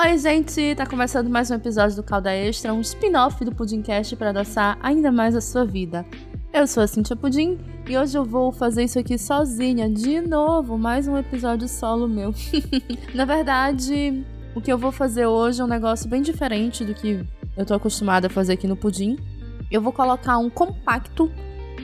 Oi, gente! Tá começando mais um episódio do Calda Extra, um spin-off do Pudimcast para adoçar ainda mais a sua vida. Eu sou a Cintia Pudim e hoje eu vou fazer isso aqui sozinha, de novo, mais um episódio solo meu. Na verdade, o que eu vou fazer hoje é um negócio bem diferente do que eu tô acostumada a fazer aqui no Pudim. Eu vou colocar um compacto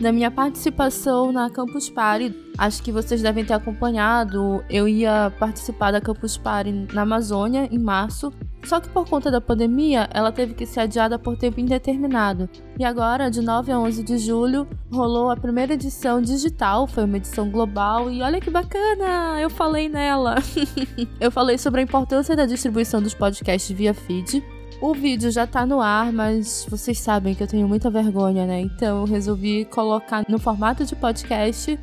da minha participação na Campus Party. Acho que vocês devem ter acompanhado. Eu ia participar da Campus Party na Amazônia em março. Só que por conta da pandemia, ela teve que ser adiada por tempo indeterminado. E agora, de 9 a 11 de julho, rolou a primeira edição digital, foi uma edição global e olha que bacana, eu falei nela. eu falei sobre a importância da distribuição dos podcasts via feed o vídeo já tá no ar, mas vocês sabem que eu tenho muita vergonha, né? Então eu resolvi colocar no formato de podcast.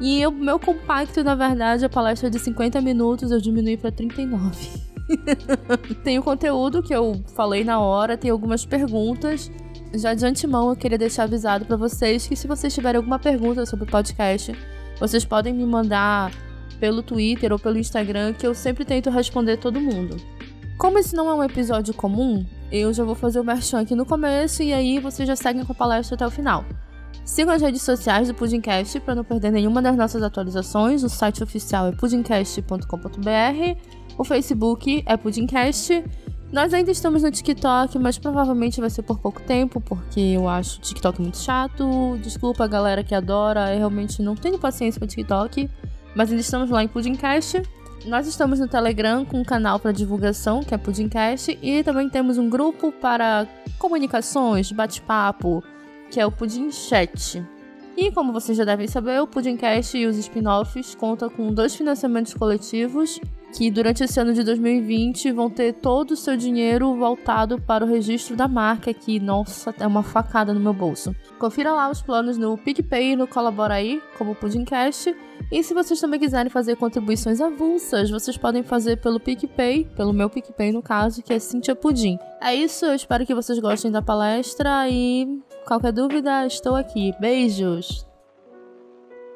E o meu compacto, na verdade, a palestra de 50 minutos eu diminui para 39. tem o conteúdo que eu falei na hora, tem algumas perguntas. Já de antemão eu queria deixar avisado para vocês que se vocês tiverem alguma pergunta sobre o podcast, vocês podem me mandar pelo Twitter ou pelo Instagram, que eu sempre tento responder todo mundo. Como esse não é um episódio comum, eu já vou fazer o merchan aqui no começo e aí vocês já seguem com a palestra até o final. Sigam as redes sociais do Pudimcast para não perder nenhuma das nossas atualizações. O site oficial é pudimcast.com.br, o Facebook é Pudimcast. Nós ainda estamos no TikTok, mas provavelmente vai ser por pouco tempo, porque eu acho o TikTok muito chato. Desculpa a galera que adora, eu realmente não tenho paciência para TikTok, mas ainda estamos lá em Pudimcast. Nós estamos no Telegram com um canal para divulgação, que é Pudimcast, e também temos um grupo para comunicações, bate-papo, que é o Pudim Chat. E como vocês já devem saber, o Pudimcast e os spin-offs contam com dois financiamentos coletivos que durante esse ano de 2020 vão ter todo o seu dinheiro voltado para o registro da marca, que, nossa, é uma facada no meu bolso. Confira lá os planos no PicPay e no Colabora aí, como o Pudimcast. E se vocês também quiserem fazer contribuições avulsas, vocês podem fazer pelo PicPay, pelo meu PicPay no caso, que é Cintia Pudim. É isso, eu espero que vocês gostem da palestra e qualquer dúvida, estou aqui. Beijos!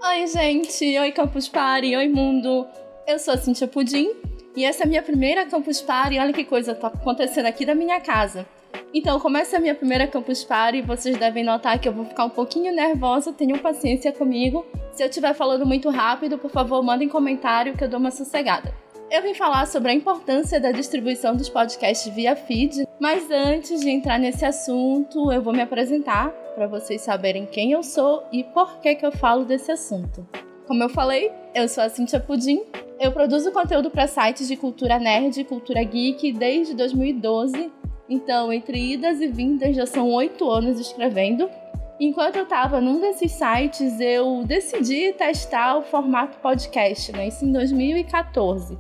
Oi, gente! Oi, Campus Party! Oi, mundo! Eu sou a Cintia Pudim e essa é a minha primeira Campus Party. Olha que coisa tá acontecendo aqui da minha casa. Então, como essa é a minha primeira Campus Party, vocês devem notar que eu vou ficar um pouquinho nervosa, tenham paciência comigo. Se eu estiver falando muito rápido, por favor, mandem comentário que eu dou uma sossegada. Eu vim falar sobre a importância da distribuição dos podcasts via feed, mas antes de entrar nesse assunto, eu vou me apresentar para vocês saberem quem eu sou e por que, que eu falo desse assunto. Como eu falei, eu sou a Cintia Pudim, eu produzo conteúdo para sites de cultura nerd e cultura geek desde 2012. Então, entre idas e vindas, já são oito anos escrevendo. Enquanto eu estava num desses sites, eu decidi testar o formato podcast, né? Isso em 2014.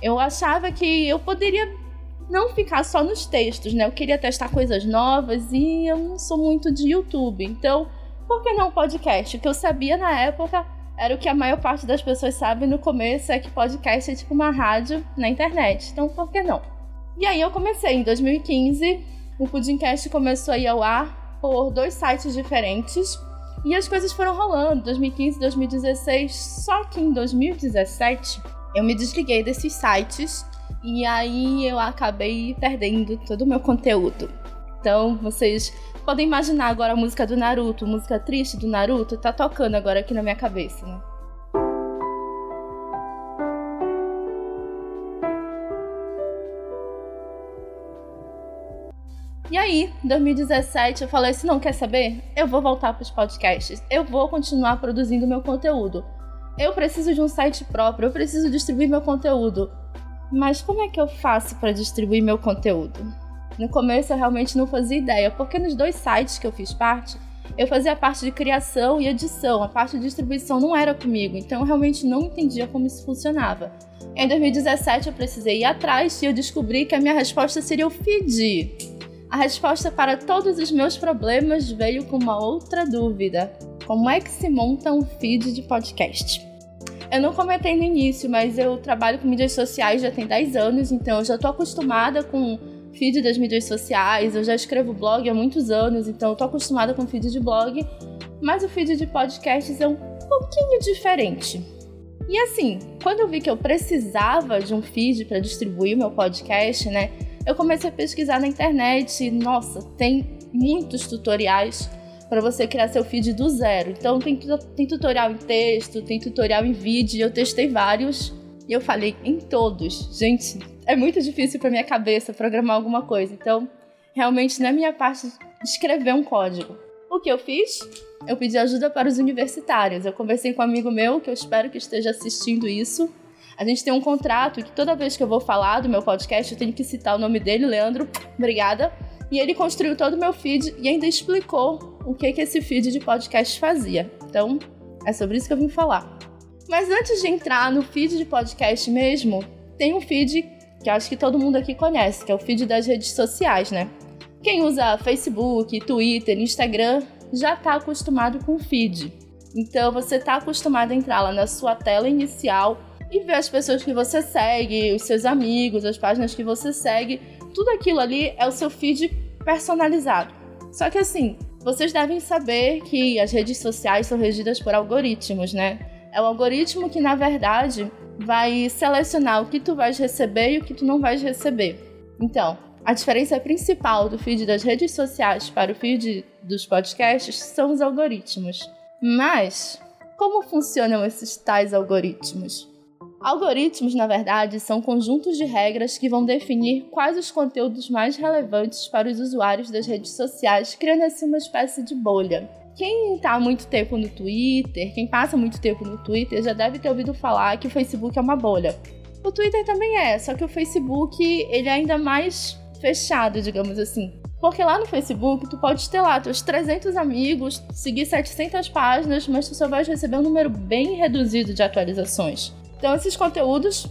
Eu achava que eu poderia não ficar só nos textos, né? Eu queria testar coisas novas e eu não sou muito de YouTube. Então, por que não podcast? O que eu sabia na época era o que a maior parte das pessoas sabe no começo, é que podcast é tipo uma rádio na internet. Então, por que não? E aí eu comecei em 2015, o Pudimcast começou a ir ao ar por dois sites diferentes. E as coisas foram rolando, 2015, 2016, só que em 2017 eu me desliguei desses sites e aí eu acabei perdendo todo o meu conteúdo. Então, vocês podem imaginar agora a música do Naruto, música triste do Naruto, tá tocando agora aqui na minha cabeça, né? E aí, em 2017, eu falei assim: não quer saber? Eu vou voltar para os podcasts. Eu vou continuar produzindo meu conteúdo. Eu preciso de um site próprio, eu preciso distribuir meu conteúdo. Mas como é que eu faço para distribuir meu conteúdo? No começo eu realmente não fazia ideia, porque nos dois sites que eu fiz parte, eu fazia a parte de criação e edição, a parte de distribuição não era comigo, então eu realmente não entendia como isso funcionava. Em 2017 eu precisei ir atrás e eu descobri que a minha resposta seria o feed. A resposta para todos os meus problemas veio com uma outra dúvida: como é que se monta um feed de podcast? Eu não comentei no início, mas eu trabalho com mídias sociais já tem 10 anos, então eu já estou acostumada com feed das mídias sociais, eu já escrevo blog há muitos anos, então eu tô acostumada com feed de blog, mas o feed de podcasts é um pouquinho diferente. E assim, quando eu vi que eu precisava de um feed para distribuir meu podcast, né? Eu comecei a pesquisar na internet. Nossa, tem muitos tutoriais para você criar seu feed do zero. Então tem, tem tutorial em texto, tem tutorial em vídeo, eu testei vários e eu falei em todos. Gente, é muito difícil para minha cabeça programar alguma coisa. Então, realmente não é minha parte escrever um código. O que eu fiz? Eu pedi ajuda para os universitários. Eu conversei com um amigo meu que eu espero que esteja assistindo isso. A gente tem um contrato que toda vez que eu vou falar do meu podcast, eu tenho que citar o nome dele, Leandro. Obrigada. E ele construiu todo o meu feed e ainda explicou o que, que esse feed de podcast fazia. Então, é sobre isso que eu vim falar. Mas antes de entrar no feed de podcast mesmo, tem um feed que acho que todo mundo aqui conhece, que é o feed das redes sociais, né? Quem usa Facebook, Twitter, Instagram já está acostumado com o feed. Então você está acostumado a entrar lá na sua tela inicial e ver as pessoas que você segue, os seus amigos, as páginas que você segue. Tudo aquilo ali é o seu feed personalizado. Só que assim, vocês devem saber que as redes sociais são regidas por algoritmos, né? É o algoritmo que, na verdade, vai selecionar o que tu vais receber e o que tu não vais receber. Então, a diferença principal do feed das redes sociais para o feed dos podcasts são os algoritmos. Mas, como funcionam esses tais algoritmos? Algoritmos, na verdade, são conjuntos de regras que vão definir quais os conteúdos mais relevantes para os usuários das redes sociais, criando assim uma espécie de bolha. Quem está há muito tempo no Twitter, quem passa muito tempo no Twitter, já deve ter ouvido falar que o Facebook é uma bolha. O Twitter também é, só que o Facebook ele é ainda mais fechado, digamos assim. Porque lá no Facebook, tu pode ter lá teus 300 amigos, seguir 700 páginas, mas tu só vai receber um número bem reduzido de atualizações. Então, esses conteúdos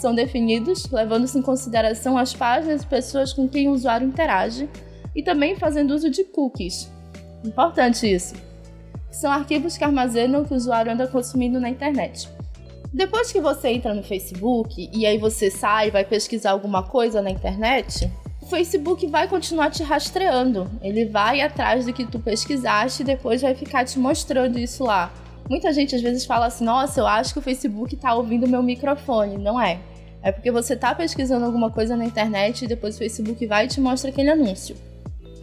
são definidos levando-se em consideração as páginas e pessoas com quem o usuário interage e também fazendo uso de cookies. Importante isso. São arquivos que armazenam o que o usuário anda consumindo na internet. Depois que você entra no Facebook e aí você sai e vai pesquisar alguma coisa na internet, o Facebook vai continuar te rastreando. Ele vai atrás do que tu pesquisaste e depois vai ficar te mostrando isso lá. Muita gente às vezes fala assim: nossa, eu acho que o Facebook tá ouvindo meu microfone. Não é. É porque você tá pesquisando alguma coisa na internet e depois o Facebook vai e te mostra aquele anúncio.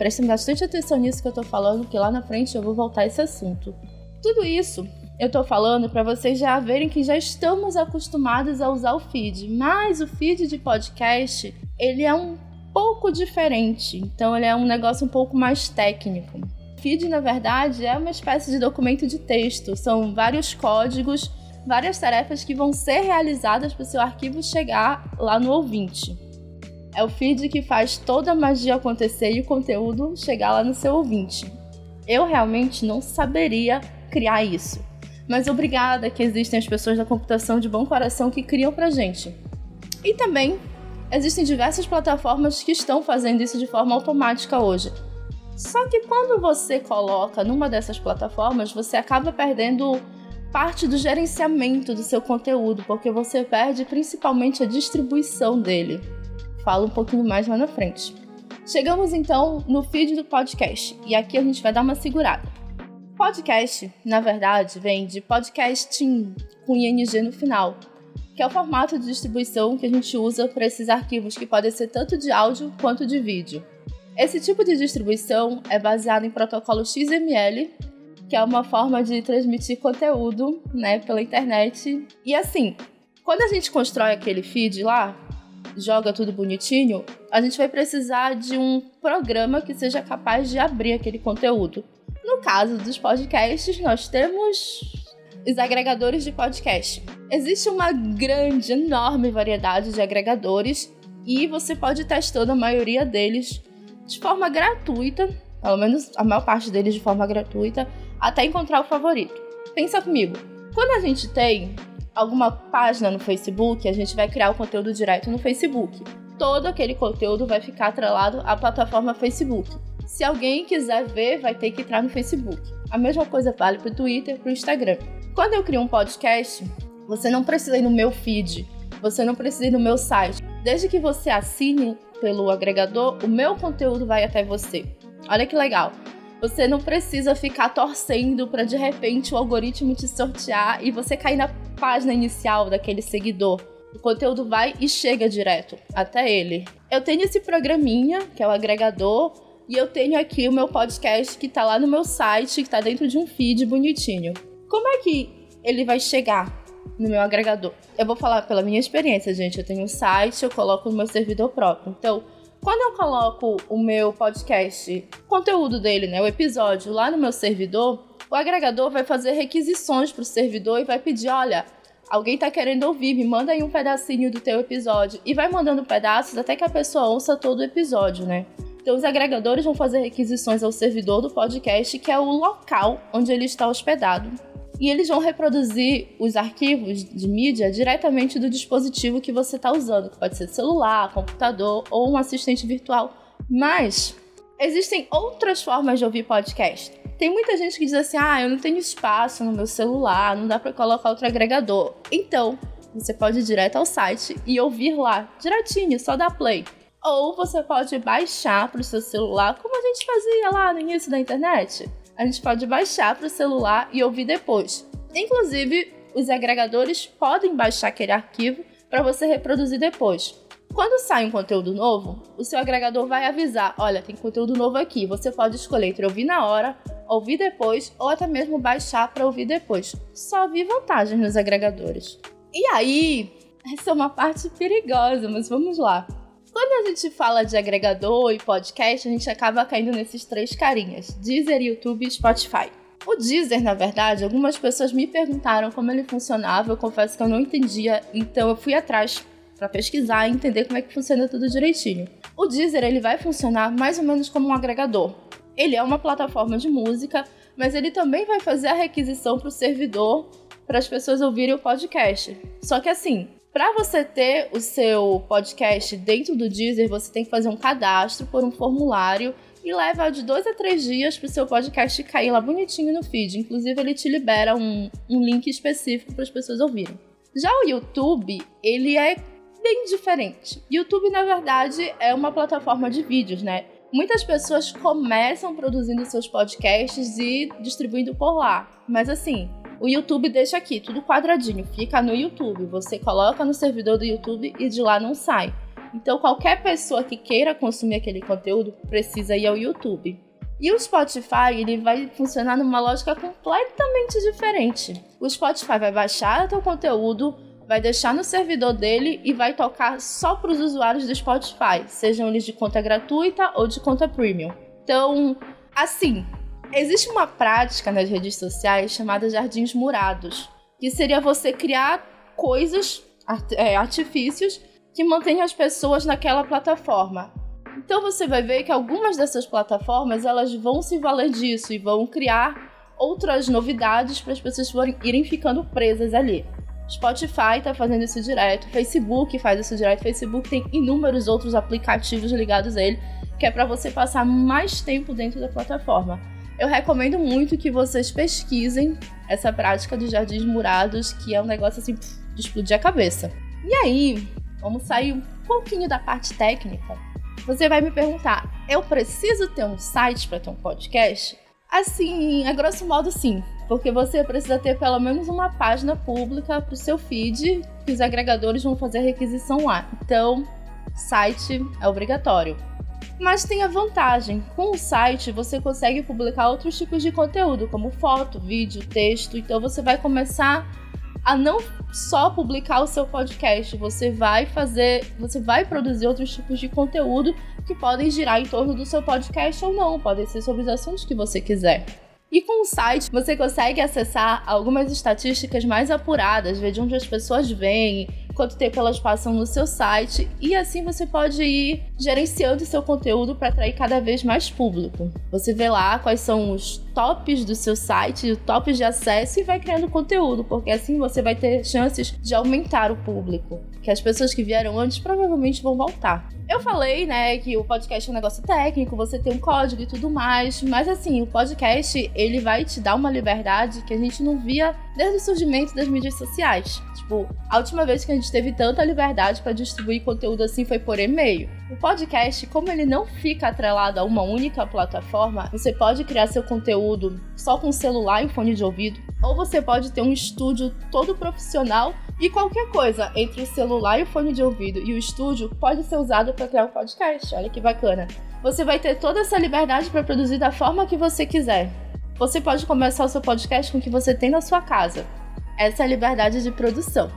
Prestem bastante atenção nisso que eu tô falando, que lá na frente eu vou voltar a esse assunto. Tudo isso eu tô falando para vocês já verem que já estamos acostumados a usar o feed, mas o feed de podcast, ele é um pouco diferente, então ele é um negócio um pouco mais técnico. Feed, na verdade, é uma espécie de documento de texto, são vários códigos, várias tarefas que vão ser realizadas para o seu arquivo chegar lá no ouvinte. É o feed que faz toda a magia acontecer e o conteúdo chegar lá no seu ouvinte. Eu realmente não saberia criar isso. Mas obrigada que existem as pessoas da computação de bom coração que criam pra gente. E também existem diversas plataformas que estão fazendo isso de forma automática hoje. Só que quando você coloca numa dessas plataformas, você acaba perdendo parte do gerenciamento do seu conteúdo, porque você perde principalmente a distribuição dele. Falo um pouquinho mais lá na frente. Chegamos então no feed do podcast e aqui a gente vai dar uma segurada. Podcast, na verdade, vem de podcasting com ing no final, que é o formato de distribuição que a gente usa para esses arquivos que podem ser tanto de áudio quanto de vídeo. Esse tipo de distribuição é baseado em protocolo XML, que é uma forma de transmitir conteúdo né, pela internet. E assim, quando a gente constrói aquele feed lá, joga tudo bonitinho, a gente vai precisar de um programa que seja capaz de abrir aquele conteúdo. No caso dos podcasts, nós temos os agregadores de podcast. Existe uma grande, enorme variedade de agregadores e você pode testando a maioria deles de forma gratuita, pelo menos a maior parte deles de forma gratuita, até encontrar o favorito. Pensa comigo, quando a gente tem alguma página no Facebook, a gente vai criar o conteúdo direto no Facebook. Todo aquele conteúdo vai ficar atrelado à plataforma Facebook. Se alguém quiser ver, vai ter que entrar no Facebook. A mesma coisa vale para o Twitter para o Instagram. Quando eu crio um podcast, você não precisa ir no meu feed, você não precisa ir no meu site. Desde que você assine pelo agregador, o meu conteúdo vai até você. Olha que legal. Você não precisa ficar torcendo para de repente o algoritmo te sortear e você cair na página inicial daquele seguidor. O conteúdo vai e chega direto até ele. Eu tenho esse programinha, que é o agregador, e eu tenho aqui o meu podcast que tá lá no meu site, que tá dentro de um feed bonitinho. Como é que ele vai chegar no meu agregador? Eu vou falar pela minha experiência, gente. Eu tenho um site, eu coloco no meu servidor próprio. Então, quando eu coloco o meu podcast, o conteúdo dele, né, o episódio lá no meu servidor, o agregador vai fazer requisições para o servidor e vai pedir, olha, alguém está querendo ouvir, me manda aí um pedacinho do teu episódio e vai mandando pedaços até que a pessoa ouça todo o episódio, né? Então os agregadores vão fazer requisições ao servidor do podcast, que é o local onde ele está hospedado e eles vão reproduzir os arquivos de mídia diretamente do dispositivo que você está usando, que pode ser celular, computador ou um assistente virtual. Mas existem outras formas de ouvir podcast. Tem muita gente que diz assim: ah, eu não tenho espaço no meu celular, não dá para colocar outro agregador. Então, você pode ir direto ao site e ouvir lá, direitinho, só dar play. Ou você pode baixar para o seu celular, como a gente fazia lá no início da internet a gente pode baixar para o celular e ouvir depois. Inclusive, os agregadores podem baixar aquele arquivo para você reproduzir depois. Quando sai um conteúdo novo, o seu agregador vai avisar: olha, tem conteúdo novo aqui. Você pode escolher entre ouvir na hora, ouvir depois ou até mesmo baixar para ouvir depois. Só vi vantagens nos agregadores. E aí, essa é uma parte perigosa, mas vamos lá. Quando a gente fala de agregador e podcast, a gente acaba caindo nesses três carinhas: Deezer, YouTube e Spotify. O Deezer, na verdade, algumas pessoas me perguntaram como ele funcionava, eu confesso que eu não entendia, então eu fui atrás para pesquisar e entender como é que funciona tudo direitinho. O Deezer ele vai funcionar mais ou menos como um agregador. Ele é uma plataforma de música, mas ele também vai fazer a requisição para o servidor para as pessoas ouvirem o podcast. Só que assim, para você ter o seu podcast dentro do Deezer, você tem que fazer um cadastro por um formulário e leva de dois a três dias para o seu podcast cair lá bonitinho no feed. Inclusive, ele te libera um, um link específico para as pessoas ouvirem. Já o YouTube, ele é bem diferente. YouTube, na verdade, é uma plataforma de vídeos, né? Muitas pessoas começam produzindo seus podcasts e distribuindo por lá. Mas assim, o YouTube deixa aqui, tudo quadradinho, fica no YouTube. Você coloca no servidor do YouTube e de lá não sai. Então, qualquer pessoa que queira consumir aquele conteúdo precisa ir ao YouTube. E o Spotify ele vai funcionar numa lógica completamente diferente. O Spotify vai baixar o teu conteúdo, vai deixar no servidor dele e vai tocar só para os usuários do Spotify, sejam eles de conta gratuita ou de conta premium. Então, assim, Existe uma prática nas redes sociais chamada jardins murados, que seria você criar coisas, é, artifícios, que mantenham as pessoas naquela plataforma. Então você vai ver que algumas dessas plataformas elas vão se valer disso e vão criar outras novidades para as pessoas forem, irem ficando presas ali. Spotify está fazendo isso direto, Facebook faz isso direto, Facebook tem inúmeros outros aplicativos ligados a ele, que é para você passar mais tempo dentro da plataforma. Eu recomendo muito que vocês pesquisem essa prática dos jardins murados, que é um negócio assim de explodir a cabeça. E aí, vamos sair um pouquinho da parte técnica. Você vai me perguntar: eu preciso ter um site para ter um podcast? Assim, a grosso modo, sim. Porque você precisa ter pelo menos uma página pública para o seu feed, que os agregadores vão fazer a requisição lá. Então, site é obrigatório. Mas tem a vantagem: com o site você consegue publicar outros tipos de conteúdo, como foto, vídeo, texto. Então você vai começar a não só publicar o seu podcast, você vai fazer, você vai produzir outros tipos de conteúdo que podem girar em torno do seu podcast ou não, podem ser sobre os assuntos que você quiser. E com o site, você consegue acessar algumas estatísticas mais apuradas, ver de onde as pessoas vêm, quanto tempo elas passam no seu site, e assim você pode ir gerenciando seu conteúdo para atrair cada vez mais público. Você vê lá quais são os tops do seu site, os tops de acesso e vai criando conteúdo, porque assim você vai ter chances de aumentar o público. Que as pessoas que vieram antes provavelmente vão voltar. Eu falei, né, que o podcast é um negócio técnico, você tem um código e tudo mais, mas assim, o podcast, ele vai te dar uma liberdade que a gente não via desde o surgimento das mídias sociais. Tipo, a última vez que a gente teve tanta liberdade para distribuir conteúdo assim foi por e-mail. O podcast, como ele não fica atrelado a uma única plataforma, você pode criar seu conteúdo só com celular e fone de ouvido, ou você pode ter um estúdio todo profissional e qualquer coisa entre o celular e o fone de ouvido e o estúdio pode ser usado para criar um podcast. Olha que bacana. Você vai ter toda essa liberdade para produzir da forma que você quiser. Você pode começar o seu podcast com o que você tem na sua casa. Essa é a liberdade de produção.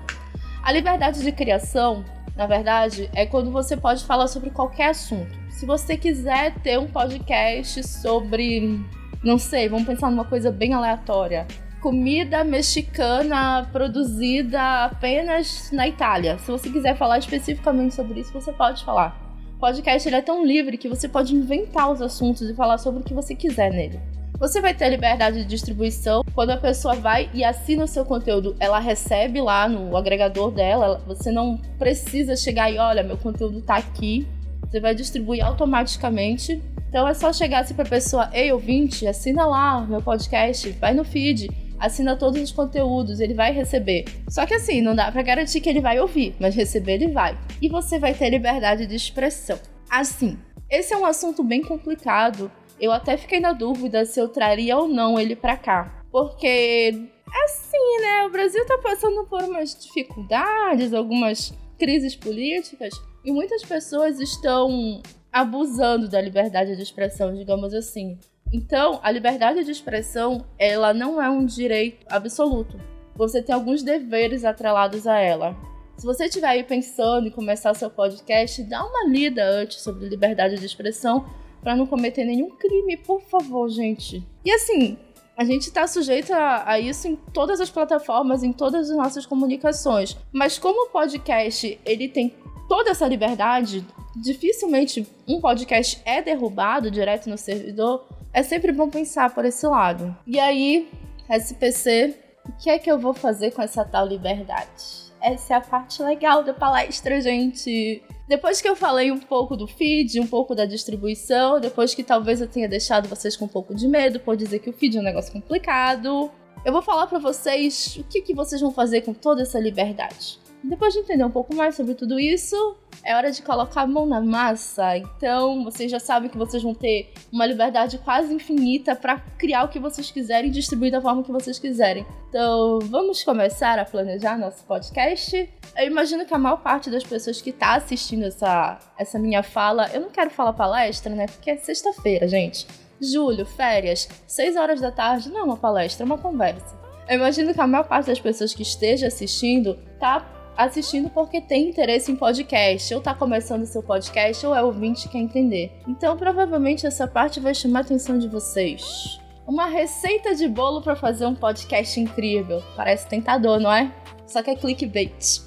A liberdade de criação, na verdade, é quando você pode falar sobre qualquer assunto. Se você quiser ter um podcast sobre, não sei, vamos pensar numa coisa bem aleatória comida mexicana produzida apenas na Itália. Se você quiser falar especificamente sobre isso, você pode falar. O podcast ele é tão livre que você pode inventar os assuntos e falar sobre o que você quiser nele. Você vai ter liberdade de distribuição. Quando a pessoa vai e assina o seu conteúdo, ela recebe lá no agregador dela. Você não precisa chegar e olha, meu conteúdo tá aqui. Você vai distribuir automaticamente. Então é só chegar assim pra pessoa, ei ouvinte, assina lá meu podcast, vai no feed assina todos os conteúdos, ele vai receber. Só que assim, não dá para garantir que ele vai ouvir, mas receber ele vai. E você vai ter liberdade de expressão. Assim, esse é um assunto bem complicado. Eu até fiquei na dúvida se eu traria ou não ele para cá. Porque assim, né? O Brasil tá passando por umas dificuldades, algumas crises políticas, e muitas pessoas estão abusando da liberdade de expressão, digamos assim. Então, a liberdade de expressão, ela não é um direito absoluto. Você tem alguns deveres atrelados a ela. Se você estiver aí pensando em começar seu podcast, dá uma lida antes sobre liberdade de expressão para não cometer nenhum crime, por favor, gente. E assim, a gente está sujeito a, a, isso em todas as plataformas, em todas as nossas comunicações. Mas como o podcast ele tem toda essa liberdade, dificilmente um podcast é derrubado direto no servidor é sempre bom pensar por esse lado. E aí, SPC, o que é que eu vou fazer com essa tal liberdade? Essa é a parte legal da palestra, gente. Depois que eu falei um pouco do feed, um pouco da distribuição, depois que talvez eu tenha deixado vocês com um pouco de medo por dizer que o feed é um negócio complicado, eu vou falar para vocês o que, que vocês vão fazer com toda essa liberdade. Depois de entender um pouco mais sobre tudo isso, é hora de colocar a mão na massa. Então, vocês já sabem que vocês vão ter uma liberdade quase infinita para criar o que vocês quiserem e distribuir da forma que vocês quiserem. Então, vamos começar a planejar nosso podcast. Eu imagino que a maior parte das pessoas que está assistindo essa, essa minha fala, eu não quero falar palestra, né? Porque é sexta-feira, gente. Julho, férias, 6 horas da tarde, não é uma palestra, é uma conversa. Eu imagino que a maior parte das pessoas que esteja assistindo tá assistindo porque tem interesse em podcast, ou tá começando seu podcast, ou é ouvinte que quer entender. Então, provavelmente essa parte vai chamar a atenção de vocês. Uma receita de bolo para fazer um podcast incrível. Parece tentador, não é? Só que é clickbait.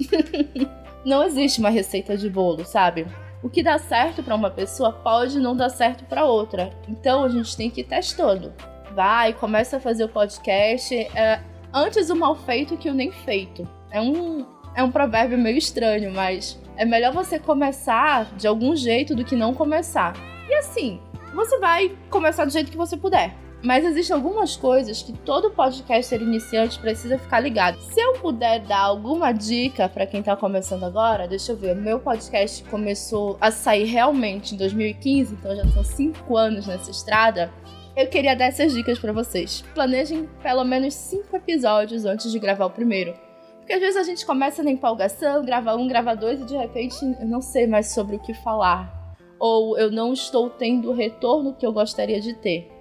não existe uma receita de bolo, sabe? O que dá certo para uma pessoa pode não dar certo para outra. Então a gente tem que ir testando. Vai, começa a fazer o podcast. É, antes o mal feito que o nem feito. É um, é um provérbio meio estranho, mas é melhor você começar de algum jeito do que não começar. E assim, você vai começar do jeito que você puder. Mas existem algumas coisas que todo podcaster iniciante precisa ficar ligado. Se eu puder dar alguma dica para quem tá começando agora, deixa eu ver. Meu podcast começou a sair realmente em 2015, então já são 5 anos nessa estrada. Eu queria dar essas dicas para vocês. Planejem pelo menos 5 episódios antes de gravar o primeiro. Porque às vezes a gente começa na empolgação, grava um, grava dois e de repente eu não sei mais sobre o que falar. Ou eu não estou tendo o retorno que eu gostaria de ter.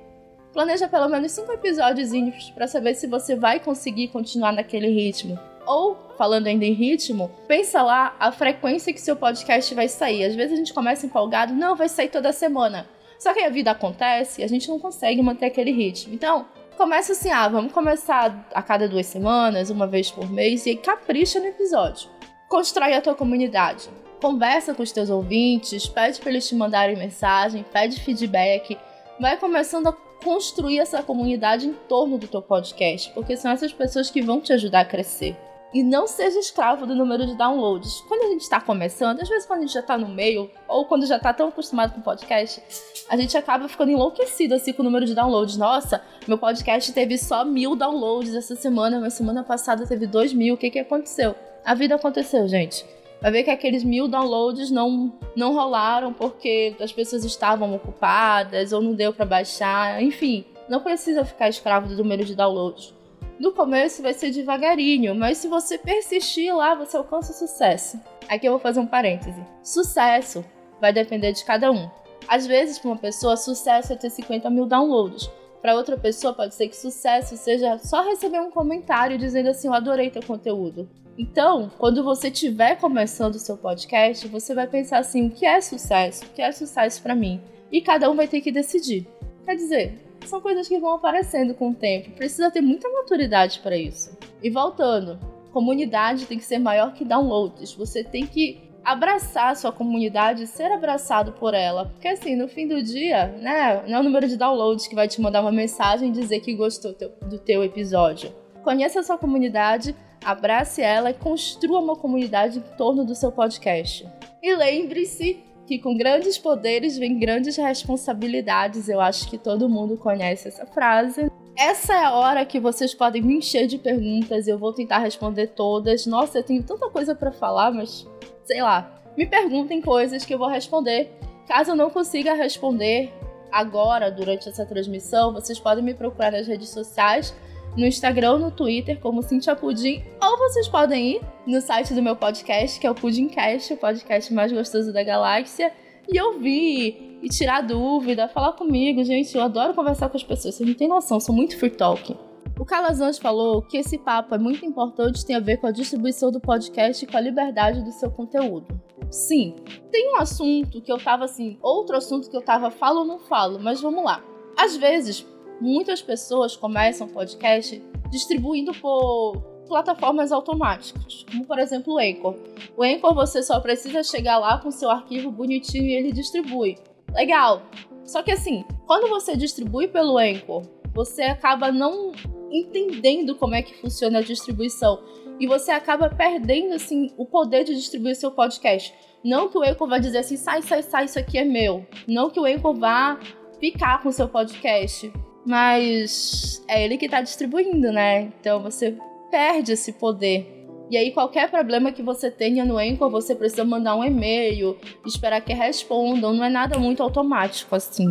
Planeja pelo menos cinco episódios para saber se você vai conseguir continuar naquele ritmo. Ou, falando ainda em ritmo, pensa lá a frequência que seu podcast vai sair. Às vezes a gente começa empolgado, não, vai sair toda semana. Só que a vida acontece e a gente não consegue manter aquele ritmo. Então, Começa assim, ah, vamos começar a cada duas semanas, uma vez por mês, e aí capricha no episódio. Constrói a tua comunidade. Conversa com os teus ouvintes, pede para eles te mandarem mensagem, pede feedback. Vai começando a construir essa comunidade em torno do teu podcast, porque são essas pessoas que vão te ajudar a crescer e não seja escravo do número de downloads. Quando a gente está começando, às vezes quando a gente já está no meio, ou quando já está tão acostumado com podcast, a gente acaba ficando enlouquecido assim com o número de downloads. Nossa, meu podcast teve só mil downloads essa semana, mas semana passada teve dois mil. O que, que aconteceu? A vida aconteceu, gente. vai ver que aqueles mil downloads não, não rolaram porque as pessoas estavam ocupadas ou não deu para baixar, enfim. Não precisa ficar escravo do número de downloads. No começo vai ser devagarinho, mas se você persistir lá, você alcança o sucesso. Aqui eu vou fazer um parêntese. Sucesso vai depender de cada um. Às vezes, para uma pessoa, sucesso é ter 50 mil downloads. Para outra pessoa, pode ser que sucesso seja só receber um comentário dizendo assim: Eu adorei teu conteúdo. Então, quando você estiver começando o seu podcast, você vai pensar assim: o que é sucesso? O que é sucesso para mim? E cada um vai ter que decidir. Quer dizer, são coisas que vão aparecendo com o tempo. Precisa ter muita maturidade para isso. E voltando, comunidade tem que ser maior que downloads. Você tem que abraçar a sua comunidade ser abraçado por ela. Porque assim, no fim do dia, né, não é o número de downloads que vai te mandar uma mensagem e dizer que gostou do teu episódio. Conheça a sua comunidade, abrace ela e construa uma comunidade em torno do seu podcast. E lembre-se que com grandes poderes vem grandes responsabilidades. Eu acho que todo mundo conhece essa frase. Essa é a hora que vocês podem me encher de perguntas. Eu vou tentar responder todas. Nossa, eu tenho tanta coisa para falar, mas sei lá. Me perguntem coisas que eu vou responder. Caso eu não consiga responder agora, durante essa transmissão, vocês podem me procurar nas redes sociais no Instagram, no Twitter, como Cintia Pudim, ou vocês podem ir no site do meu podcast, que é o Pudimcast, o podcast mais gostoso da galáxia, e ouvir, e tirar dúvida, falar comigo. Gente, eu adoro conversar com as pessoas, vocês não têm noção, sou muito free talk. O Calazans falou que esse papo é muito importante tem a ver com a distribuição do podcast e com a liberdade do seu conteúdo. Sim, tem um assunto que eu tava assim, outro assunto que eu tava falo ou não falo, mas vamos lá. Às vezes, muitas pessoas começam podcast distribuindo por plataformas automáticas, como por exemplo o Anchor. O Anchor você só precisa chegar lá com seu arquivo bonitinho e ele distribui. Legal. Só que assim, quando você distribui pelo Anchor, você acaba não entendendo como é que funciona a distribuição e você acaba perdendo assim o poder de distribuir seu podcast. Não que o Anchor vá dizer assim, sai, sai, sai, isso aqui é meu. Não que o Anchor vá ficar com seu podcast mas é ele que está distribuindo, né? Então você perde esse poder. E aí, qualquer problema que você tenha no Anchor, você precisa mandar um e-mail, esperar que respondam. Não é nada muito automático assim.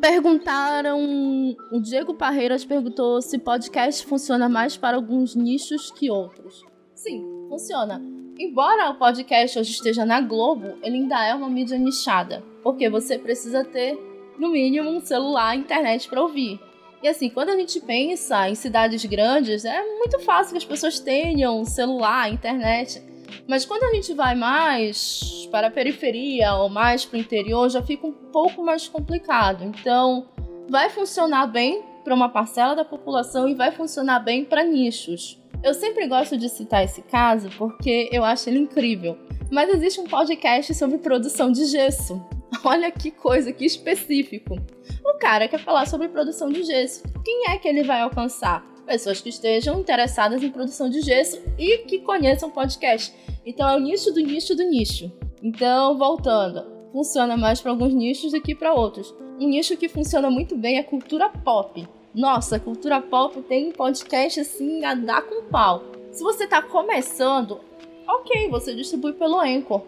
Perguntaram. O Diego Parreiras perguntou se podcast funciona mais para alguns nichos que outros. Sim, funciona. Embora o podcast hoje esteja na Globo, ele ainda é uma mídia nichada. Porque você precisa ter, no mínimo, um celular e internet para ouvir. E assim, quando a gente pensa em cidades grandes, é muito fácil que as pessoas tenham celular, internet. Mas quando a gente vai mais para a periferia ou mais para o interior, já fica um pouco mais complicado. Então, vai funcionar bem para uma parcela da população e vai funcionar bem para nichos. Eu sempre gosto de citar esse caso porque eu acho ele incrível. Mas existe um podcast sobre produção de gesso. Olha que coisa, que específico. O cara quer falar sobre produção de gesso. Quem é que ele vai alcançar? Pessoas que estejam interessadas em produção de gesso e que conheçam podcast. Então é o nicho do nicho do nicho. Então, voltando, funciona mais para alguns nichos do que para outros. Um nicho que funciona muito bem é cultura pop. Nossa, cultura pop tem podcast assim a dar com pau. Se você está começando, ok, você distribui pelo Anchor.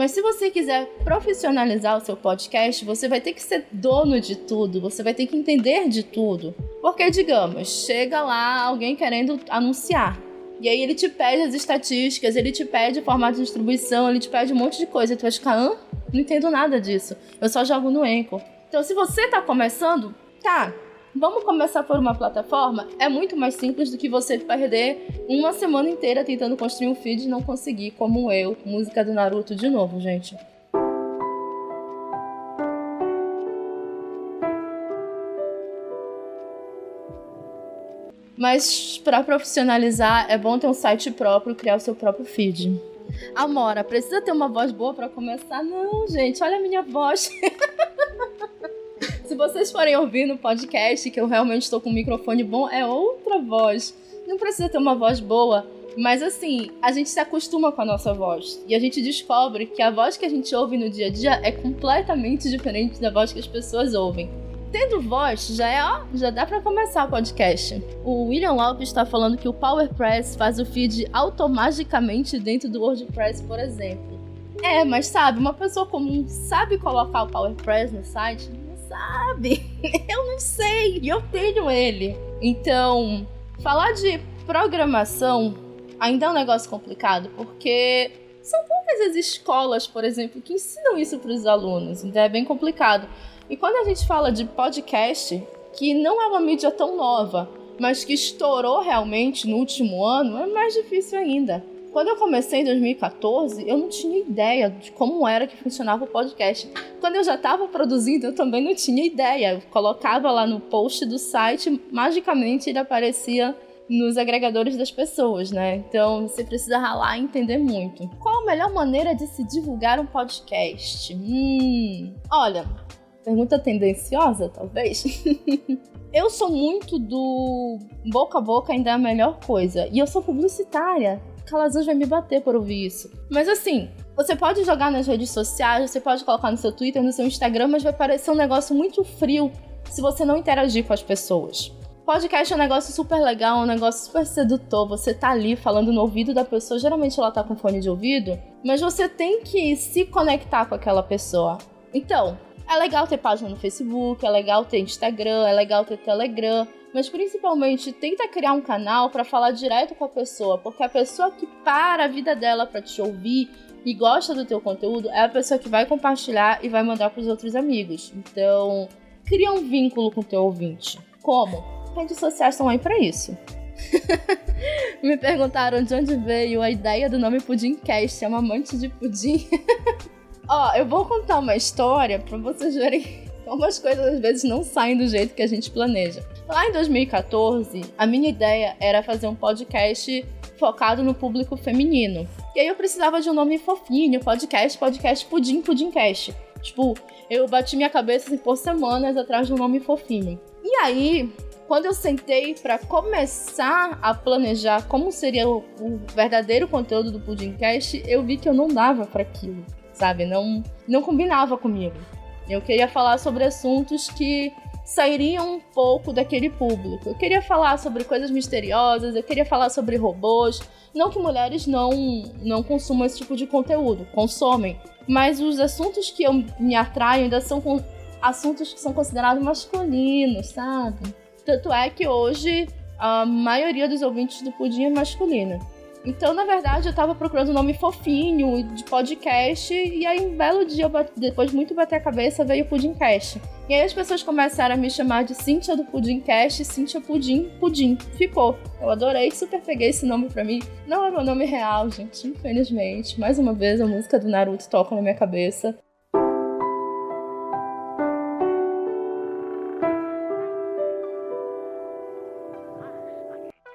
Mas se você quiser profissionalizar o seu podcast, você vai ter que ser dono de tudo, você vai ter que entender de tudo. Porque, digamos, chega lá alguém querendo anunciar. E aí ele te pede as estatísticas, ele te pede o formato de distribuição, ele te pede um monte de coisa. E tu vai ficar, hã? Não entendo nada disso. Eu só jogo no Anchor. Então, se você tá começando, tá, Vamos começar por uma plataforma? É muito mais simples do que você perder uma semana inteira tentando construir um feed e não conseguir, como eu. Música do Naruto de novo, gente. Mas para profissionalizar é bom ter um site próprio, criar o seu próprio feed. Amora, precisa ter uma voz boa para começar? Não, gente, olha a minha voz. Se vocês forem ouvir no podcast que eu realmente estou com um microfone bom, é outra voz. Não precisa ter uma voz boa, mas assim, a gente se acostuma com a nossa voz. E a gente descobre que a voz que a gente ouve no dia a dia é completamente diferente da voz que as pessoas ouvem. tendo voz, já é, ó, já dá para começar o podcast. O William Lopes está falando que o PowerPress faz o feed automaticamente dentro do WordPress, por exemplo. É, mas sabe, uma pessoa comum sabe colocar o PowerPress no site? Sabe. Eu não sei, e eu tenho ele. Então, falar de programação ainda é um negócio complicado, porque são poucas as escolas, por exemplo, que ensinam isso para os alunos, então é bem complicado. E quando a gente fala de podcast, que não é uma mídia tão nova, mas que estourou realmente no último ano, é mais difícil ainda. Quando eu comecei em 2014, eu não tinha ideia de como era que funcionava o podcast. Quando eu já estava produzindo, eu também não tinha ideia. Eu colocava lá no post do site, magicamente ele aparecia nos agregadores das pessoas, né? Então você precisa ralar e entender muito. Qual a melhor maneira de se divulgar um podcast? Hum, olha, pergunta tendenciosa, talvez. eu sou muito do boca a boca ainda é a melhor coisa. E eu sou publicitária. Calazans vai me bater por ouvir isso. Mas assim, você pode jogar nas redes sociais, você pode colocar no seu Twitter, no seu Instagram, mas vai parecer um negócio muito frio se você não interagir com as pessoas. Podcast é um negócio super legal, um negócio super sedutor. Você tá ali falando no ouvido da pessoa, geralmente ela tá com fone de ouvido, mas você tem que se conectar com aquela pessoa. Então, é legal ter página no Facebook, é legal ter Instagram, é legal ter Telegram, mas principalmente tenta criar um canal para falar direto com a pessoa, porque a pessoa que para a vida dela para te ouvir e gosta do teu conteúdo é a pessoa que vai compartilhar e vai mandar para os outros amigos. Então, cria um vínculo com o teu ouvinte. Como? Redes sociais estão aí para isso. Me perguntaram de onde veio a ideia do nome Pudimcast, é uma amante de pudim. Ó, eu vou contar uma história para vocês verem como as coisas às vezes não saem do jeito que a gente planeja. Lá em 2014, a minha ideia era fazer um podcast focado no público feminino. E aí eu precisava de um nome fofinho, podcast, podcast Pudim, Pudimcast. Tipo, eu bati minha cabeça assim, por semanas atrás de um nome fofinho. E aí, quando eu sentei para começar a planejar como seria o, o, verdadeiro conteúdo do Pudimcast, eu vi que eu não dava para aquilo, sabe? Não, não combinava comigo. Eu queria falar sobre assuntos que sairiam um pouco daquele público. Eu queria falar sobre coisas misteriosas, eu queria falar sobre robôs. Não que mulheres não, não consumam esse tipo de conteúdo, consomem. Mas os assuntos que eu me atraio ainda são assuntos que são considerados masculinos, sabe? Tanto é que hoje a maioria dos ouvintes do Pudim é masculina. Então, na verdade, eu tava procurando um nome fofinho de podcast, e aí um belo dia, depois de muito bater a cabeça, veio o Pudimcast. E aí as pessoas começaram a me chamar de Cíntia do Pudimcast, Cíntia Pudim, Pudim. Ficou. Eu adorei, super peguei esse nome pra mim. Não é meu nome real, gente, infelizmente. Mais uma vez, a música do Naruto toca na minha cabeça.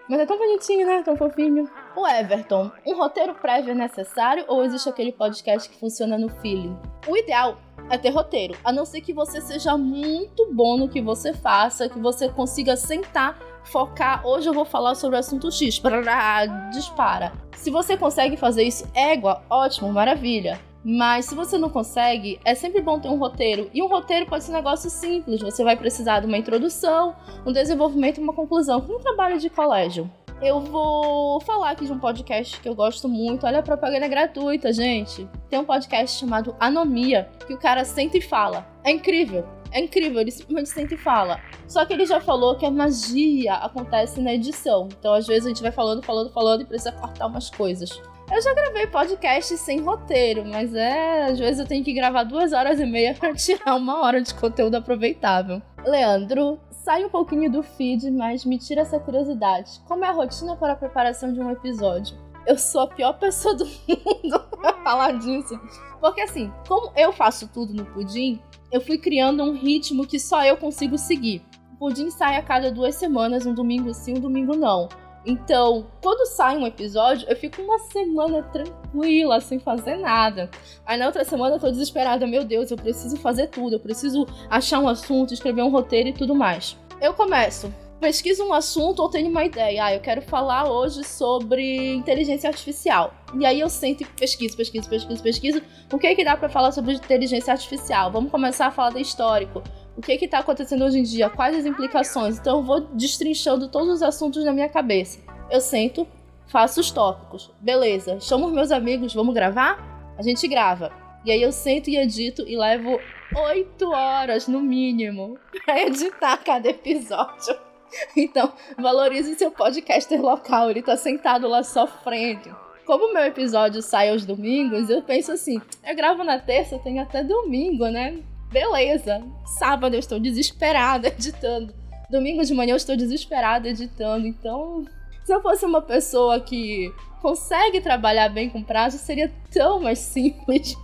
Mas é tão bonitinho, né? Tão fofinho. O Everton, um roteiro prévio é necessário ou existe aquele podcast que funciona no feeling? O ideal é ter roteiro, a não ser que você seja muito bom no que você faça, que você consiga sentar, focar. Hoje eu vou falar sobre o assunto X, brará, dispara. Se você consegue fazer isso, égua, ótimo, maravilha. Mas se você não consegue, é sempre bom ter um roteiro. E um roteiro pode ser um negócio simples. Você vai precisar de uma introdução, um desenvolvimento e uma conclusão, como um trabalho de colégio. Eu vou falar aqui de um podcast que eu gosto muito. Olha a propaganda gratuita, gente. Tem um podcast chamado Anomia, que o cara senta e fala. É incrível. É incrível, ele simplesmente senta e fala. Só que ele já falou que a magia acontece na edição. Então, às vezes, a gente vai falando, falando, falando e precisa cortar umas coisas. Eu já gravei podcast sem roteiro, mas é. Às vezes eu tenho que gravar duas horas e meia para tirar uma hora de conteúdo aproveitável. Leandro, sai um pouquinho do feed, mas me tira essa curiosidade. Como é a rotina para a preparação de um episódio? Eu sou a pior pessoa do mundo pra falar disso. Porque assim, como eu faço tudo no Pudim, eu fui criando um ritmo que só eu consigo seguir. O Pudim sai a cada duas semanas, um domingo sim, um domingo não. Então, quando sai um episódio, eu fico uma semana tranquila, sem fazer nada. Aí na outra semana eu tô desesperada, meu Deus, eu preciso fazer tudo, eu preciso achar um assunto, escrever um roteiro e tudo mais. Eu começo, pesquiso um assunto ou tenho uma ideia. Ah, eu quero falar hoje sobre inteligência artificial. E aí eu sento e pesquiso, pesquiso, pesquiso, pesquiso. O que é que dá para falar sobre inteligência artificial? Vamos começar a falar do histórico. O que que tá acontecendo hoje em dia, quais as implicações. Então eu vou destrinchando todos os assuntos na minha cabeça. Eu sento, faço os tópicos. Beleza, chamo os meus amigos, vamos gravar? A gente grava. E aí eu sento e edito e levo oito horas no mínimo pra editar cada episódio. Então, valorize seu podcaster local, ele tá sentado lá sofrendo. Como o meu episódio sai aos domingos, eu penso assim: eu gravo na terça, tem até domingo, né? Beleza. Sábado eu estou desesperada editando. Domingo de manhã eu estou desesperada editando. Então, se eu fosse uma pessoa que consegue trabalhar bem com prazo, seria tão mais simples.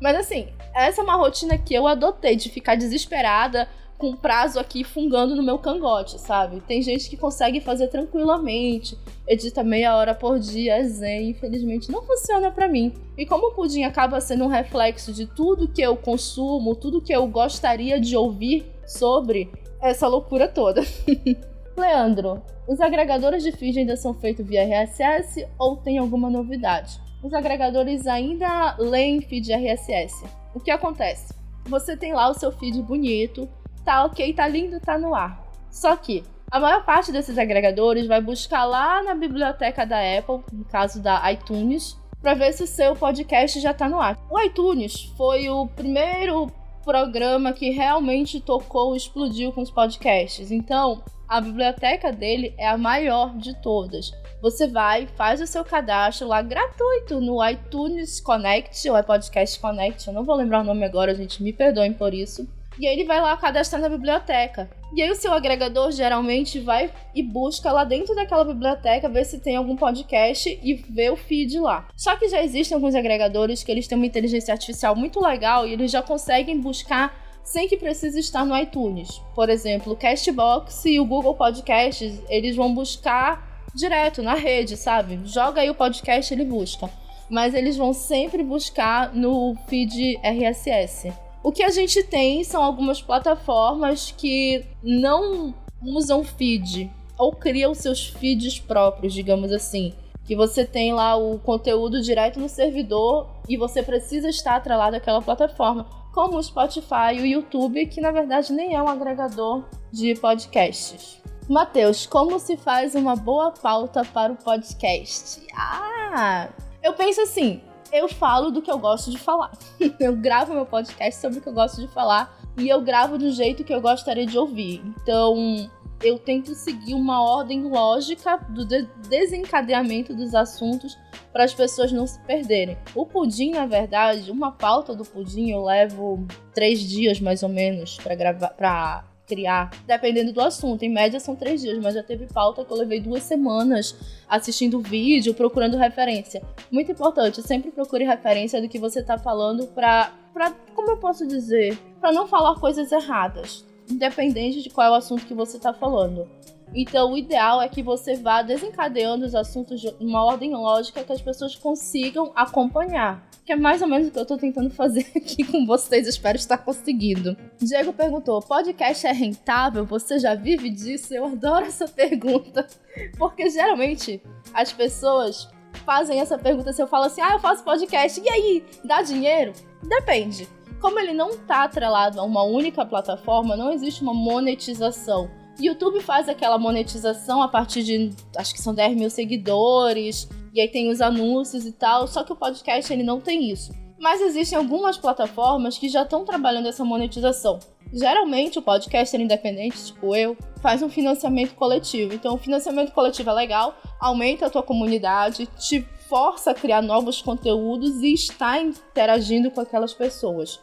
Mas assim, essa é uma rotina que eu adotei de ficar desesperada com prazo aqui fungando no meu cangote, sabe? Tem gente que consegue fazer tranquilamente, edita meia hora por dia, zen, infelizmente não funciona para mim. E como o pudim acaba sendo um reflexo de tudo que eu consumo, tudo que eu gostaria de ouvir sobre essa loucura toda. Leandro, os agregadores de feed ainda são feitos via RSS ou tem alguma novidade? Os agregadores ainda leem feed RSS. O que acontece? Você tem lá o seu feed bonito, tá ok, tá lindo, tá no ar. Só que a maior parte desses agregadores vai buscar lá na biblioteca da Apple, no caso da iTunes, para ver se o seu podcast já tá no ar. O iTunes foi o primeiro programa que realmente tocou explodiu com os podcasts. Então, a biblioteca dele é a maior de todas. Você vai, faz o seu cadastro lá gratuito no iTunes Connect ou é Podcast Connect, eu não vou lembrar o nome agora, gente, me perdoem por isso. E aí ele vai lá cadastrar na biblioteca. E aí o seu agregador geralmente vai e busca lá dentro daquela biblioteca ver se tem algum podcast e vê o feed lá. Só que já existem alguns agregadores que eles têm uma inteligência artificial muito legal e eles já conseguem buscar sem que precise estar no iTunes. Por exemplo, o Castbox e o Google Podcasts, eles vão buscar direto na rede, sabe? Joga aí o podcast, ele busca. Mas eles vão sempre buscar no feed RSS. O que a gente tem são algumas plataformas que não usam feed ou criam seus feeds próprios, digamos assim. Que você tem lá o conteúdo direto no servidor e você precisa estar atrelado àquela plataforma, como o Spotify e o YouTube, que na verdade nem é um agregador de podcasts. Matheus, como se faz uma boa pauta para o podcast? Ah, eu penso assim, eu falo do que eu gosto de falar. eu gravo meu podcast sobre o que eu gosto de falar e eu gravo do jeito que eu gostaria de ouvir. Então, eu tento seguir uma ordem lógica do de desencadeamento dos assuntos para as pessoas não se perderem. O pudim, na verdade, uma pauta do pudim eu levo três dias mais ou menos para gravar, para criar, dependendo do assunto. Em média são três dias, mas já teve pauta que eu levei duas semanas assistindo vídeo, procurando referência. Muito importante, sempre procure referência do que você está falando para, para, como eu posso dizer, para não falar coisas erradas, independente de qual é o assunto que você está falando. Então, o ideal é que você vá desencadeando os assuntos de uma ordem lógica que as pessoas consigam acompanhar. Que é mais ou menos o que eu tô tentando fazer aqui com vocês. Espero estar conseguindo. Diego perguntou: podcast é rentável? Você já vive disso? Eu adoro essa pergunta. Porque geralmente as pessoas fazem essa pergunta se eu falo assim: ah, eu faço podcast, e aí? Dá dinheiro? Depende. Como ele não tá atrelado a uma única plataforma, não existe uma monetização. YouTube faz aquela monetização a partir de, acho que são 10 mil seguidores, e aí tem os anúncios e tal, só que o podcast ele não tem isso. Mas existem algumas plataformas que já estão trabalhando essa monetização. Geralmente o podcaster independente, tipo eu, faz um financiamento coletivo. Então o financiamento coletivo é legal, aumenta a tua comunidade, te força a criar novos conteúdos e está interagindo com aquelas pessoas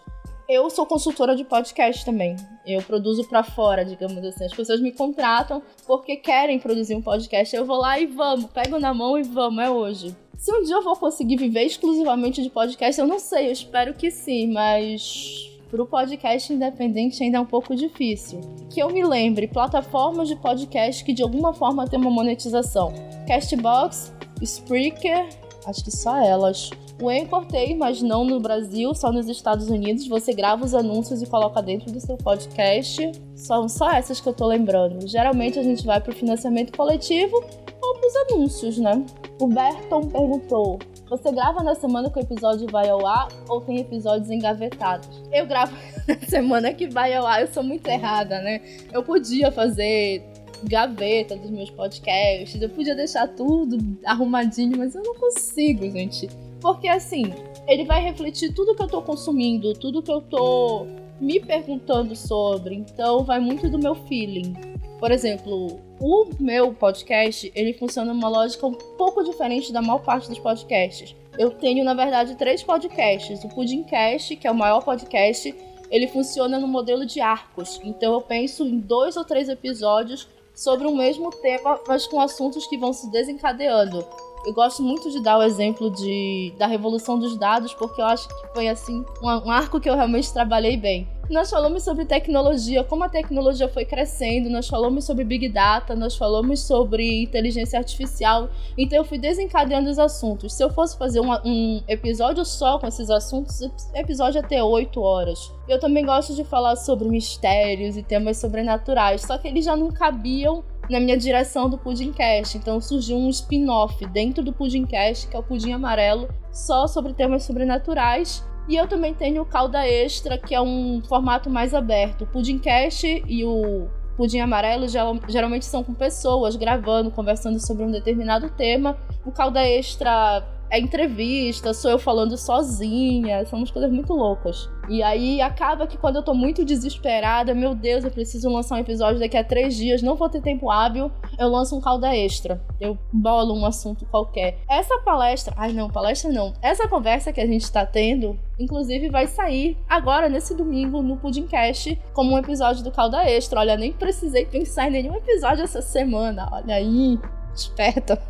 eu sou consultora de podcast também. Eu produzo para fora, digamos assim. As pessoas me contratam porque querem produzir um podcast. Eu vou lá e vamos, pego na mão e vamos, é hoje. Se um dia eu vou conseguir viver exclusivamente de podcast, eu não sei, eu espero que sim, mas para o podcast independente ainda é um pouco difícil. Que eu me lembre, plataformas de podcast que de alguma forma tem uma monetização. Castbox, Spreaker, acho que só elas. O Anchor tem, mas não no Brasil, só nos Estados Unidos. Você grava os anúncios e coloca dentro do seu podcast. São só essas que eu tô lembrando. Geralmente a gente vai pro financiamento coletivo ou pros anúncios, né? O Berton perguntou: Você grava na semana que o episódio vai ao ar ou tem episódios engavetados? Eu gravo na semana que vai ao ar, eu sou muito errada, né? Eu podia fazer gaveta dos meus podcasts, eu podia deixar tudo arrumadinho, mas eu não consigo, gente. Porque assim, ele vai refletir tudo que eu tô consumindo, tudo que eu tô me perguntando sobre. Então vai muito do meu feeling. Por exemplo, o meu podcast, ele funciona numa lógica um pouco diferente da maior parte dos podcasts. Eu tenho, na verdade, três podcasts. O Pudimcast, que é o maior podcast, ele funciona no modelo de arcos. Então eu penso em dois ou três episódios sobre o mesmo tema, mas com assuntos que vão se desencadeando. Eu gosto muito de dar o exemplo de, da revolução dos dados, porque eu acho que foi assim um, arco que eu realmente trabalhei bem. Nós falamos sobre tecnologia, como a tecnologia foi crescendo, nós falamos sobre Big Data, nós falamos sobre inteligência artificial. Então eu fui desencadeando os assuntos. Se eu fosse fazer um, um episódio só com esses assuntos, o episódio ia ter oito horas. Eu também gosto de falar sobre mistérios e temas sobrenaturais, só que eles já não cabiam na minha direção do Pudimcast. Então surgiu um spin-off dentro do Pudimcast, que é o Pudim Amarelo, só sobre temas sobrenaturais. E eu também tenho o Calda Extra, que é um formato mais aberto. O Pudimcast e o Pudim Amarelo geralmente são com pessoas gravando, conversando sobre um determinado tema. O Calda Extra é entrevista, sou eu falando sozinha, são umas coisas muito loucas. E aí acaba que quando eu tô muito desesperada, meu Deus, eu preciso lançar um episódio daqui a três dias, não vou ter tempo hábil, eu lanço um calda extra. Eu bolo um assunto qualquer. Essa palestra, ai não, palestra não. Essa conversa que a gente tá tendo, inclusive vai sair agora, nesse domingo, no Pudimcast, como um episódio do calda extra. Olha, nem precisei pensar em nenhum episódio essa semana, olha aí. Esperta.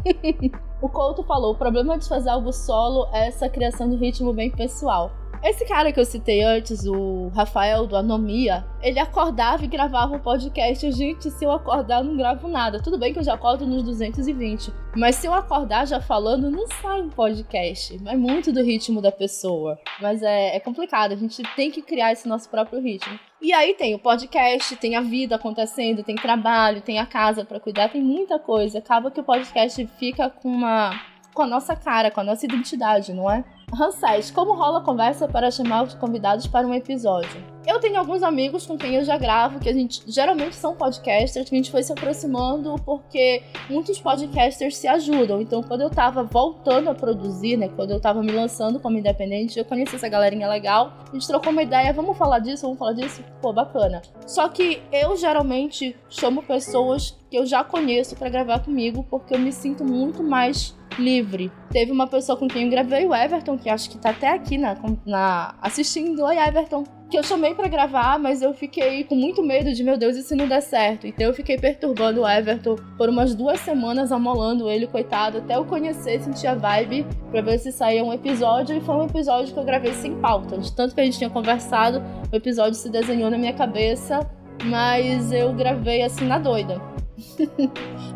o Couto falou: o problema de fazer algo solo é essa criação de ritmo bem pessoal. Esse cara que eu citei antes, o Rafael do Anomia, ele acordava e gravava um podcast. Gente, se eu acordar, eu não gravo nada. Tudo bem que eu já acordo nos 220, mas se eu acordar já falando, não sai um podcast. É muito do ritmo da pessoa. Mas é, é complicado, a gente tem que criar esse nosso próprio ritmo. E aí tem o podcast, tem a vida acontecendo, tem trabalho, tem a casa para cuidar, tem muita coisa. Acaba que o podcast fica com uma com a nossa cara, com a nossa identidade, não é? Hansés, como rola a conversa para chamar os convidados para um episódio? Eu tenho alguns amigos com quem eu já gravo, que a gente geralmente são podcasters, que a gente foi se aproximando porque muitos podcasters se ajudam. Então, quando eu tava voltando a produzir, né, quando eu tava me lançando como independente, eu conheci essa galerinha legal, a gente trocou uma ideia, vamos falar disso, vamos falar disso, pô, bacana. Só que eu geralmente chamo pessoas que eu já conheço para gravar comigo, porque eu me sinto muito mais livre. Teve uma pessoa com quem eu gravei, o Everton, que acho que tá até aqui na, na assistindo. Oi, Everton. Que eu chamei para gravar, mas eu fiquei com muito medo de, meu Deus, se não der certo? Então eu fiquei perturbando o Everton por umas duas semanas, amolando ele, coitado, até eu conhecer, sentir a vibe, pra ver se saía um episódio. E foi um episódio que eu gravei sem pauta. De tanto que a gente tinha conversado, o episódio se desenhou na minha cabeça, mas eu gravei assim na doida.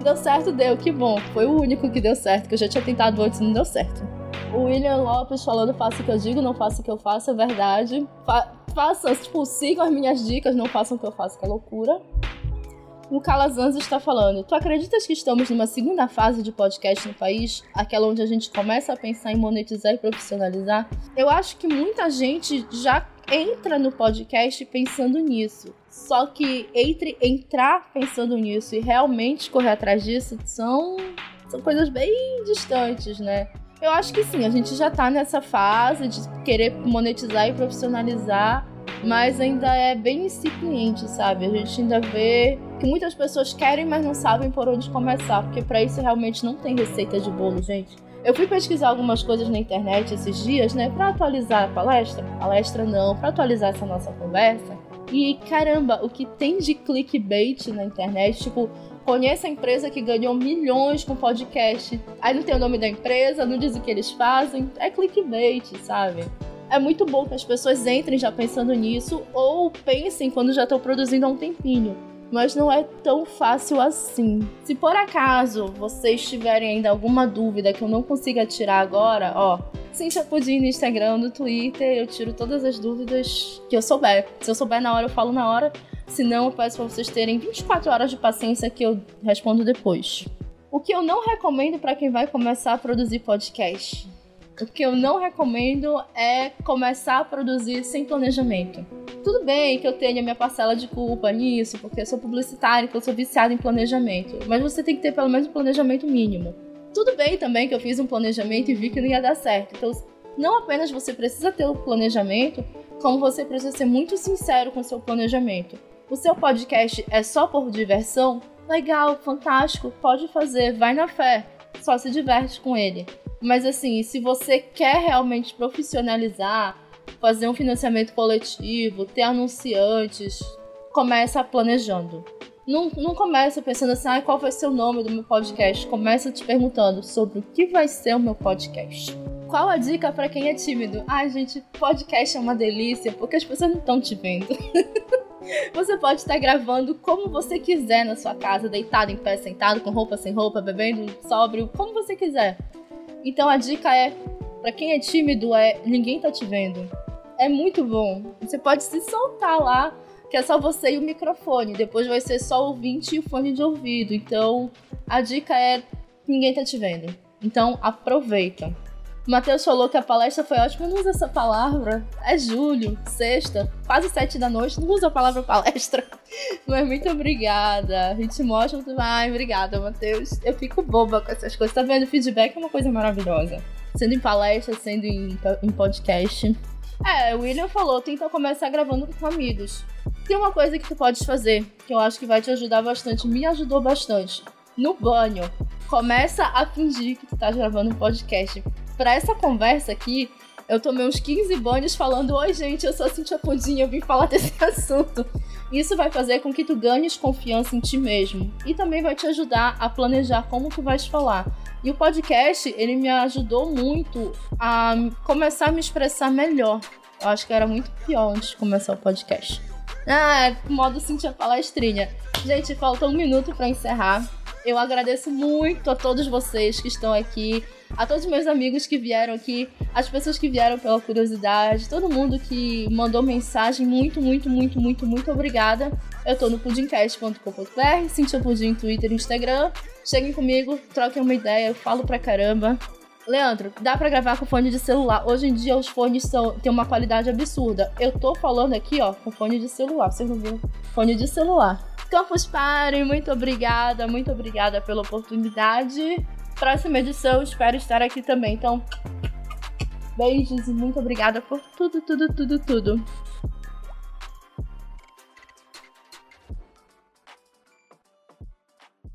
Deu certo, deu, que bom. Foi o único que deu certo, que eu já tinha tentado antes e não deu certo. O William Lopes falando, faça o que eu digo, não faça o que eu faço, é verdade. Fa faça, tipo, sigam as minhas dicas, não façam o que eu faço, que é loucura. O Calazans está falando: Tu acreditas que estamos numa segunda fase de podcast no país? Aquela onde a gente começa a pensar em monetizar e profissionalizar? Eu acho que muita gente já entra no podcast pensando nisso. Só que entre entrar pensando nisso e realmente correr atrás disso são, são coisas bem distantes, né? Eu acho que sim, a gente já tá nessa fase de querer monetizar e profissionalizar, mas ainda é bem incipiente, sabe? A gente ainda vê que muitas pessoas querem, mas não sabem por onde começar, porque para isso realmente não tem receita de bolo, gente. Eu fui pesquisar algumas coisas na internet esses dias, né, para atualizar a palestra. Palestra não, para atualizar essa nossa conversa. E caramba, o que tem de clickbait na internet, tipo, conheça a empresa que ganhou milhões com podcast. Aí não tem o nome da empresa, não diz o que eles fazem. É clickbait, sabe? É muito bom que as pessoas entrem já pensando nisso ou pensem quando já estão produzindo há um tempinho mas não é tão fácil assim. Se por acaso vocês tiverem ainda alguma dúvida que eu não consiga tirar agora, ó, Cintia Pudim no Instagram, no Twitter, eu tiro todas as dúvidas que eu souber. Se eu souber na hora, eu falo na hora. Se não, eu peço para vocês terem 24 horas de paciência que eu respondo depois. O que eu não recomendo para quem vai começar a produzir podcast? O que eu não recomendo é começar a produzir sem planejamento. Tudo bem que eu tenha minha parcela de culpa nisso, porque eu sou publicitária, que eu sou viciada em planejamento, mas você tem que ter pelo menos um planejamento mínimo. Tudo bem também que eu fiz um planejamento e vi que não ia dar certo. Então, não apenas você precisa ter o planejamento, como você precisa ser muito sincero com o seu planejamento. O seu podcast é só por diversão? Legal, fantástico, pode fazer, vai na fé, só se diverte com ele. Mas assim, se você quer realmente profissionalizar, fazer um financiamento coletivo, ter anunciantes, começa planejando. Não, não começa pensando assim, ah, qual vai ser o nome do meu podcast. Começa te perguntando sobre o que vai ser o meu podcast. Qual a dica para quem é tímido? Ai, gente, podcast é uma delícia porque as pessoas não estão te vendo. Você pode estar gravando como você quiser na sua casa, deitado em pé, sentado, com roupa sem roupa, bebendo sóbrio, como você quiser. Então a dica é, para quem é tímido, é ninguém tá te vendo. É muito bom. Você pode se soltar lá, que é só você e o microfone. Depois vai ser só o ouvinte e o fone de ouvido. Então a dica é ninguém tá te vendo. Então aproveita. Matheus falou que a palestra foi ótima, não usa essa palavra. É julho, sexta, quase sete da noite, não usa a palavra palestra. Mas muito obrigada. mostra muito. Ai, obrigada, Matheus. Eu fico boba com essas coisas. Tá vendo? Feedback é uma coisa maravilhosa. Sendo em palestra, sendo em, em podcast. É, o William falou, tenta começar gravando com amigos. Tem uma coisa que tu podes fazer, que eu acho que vai te ajudar bastante, me ajudou bastante. No banho, começa a fingir que tu tá gravando um podcast para essa conversa aqui, eu tomei uns 15 banhos falando: Oi, gente, eu sou a Cintia Pudim, eu vim falar desse assunto. Isso vai fazer com que tu ganhes confiança em ti mesmo e também vai te ajudar a planejar como tu vais falar. E o podcast, ele me ajudou muito a começar a me expressar melhor. Eu acho que era muito pior antes de começar o podcast. Ah, modo Cintia palestrinha. Gente, falta um minuto para encerrar. Eu agradeço muito a todos vocês que estão aqui a todos os meus amigos que vieram aqui, as pessoas que vieram pela curiosidade, todo mundo que mandou mensagem, muito, muito, muito, muito, muito obrigada. Eu tô no pudimcast.com.br, Cintia Pudim, Twitter e Instagram. Cheguem comigo, troquem uma ideia, eu falo pra caramba. Leandro, dá para gravar com fone de celular. Hoje em dia os fones são, têm uma qualidade absurda. Eu tô falando aqui, ó, com fone de celular. Vocês não viram? Fone de celular. Campus Party, muito obrigada, muito obrigada pela oportunidade próxima edição espero estar aqui também. Então, beijos e muito obrigada por tudo, tudo, tudo, tudo.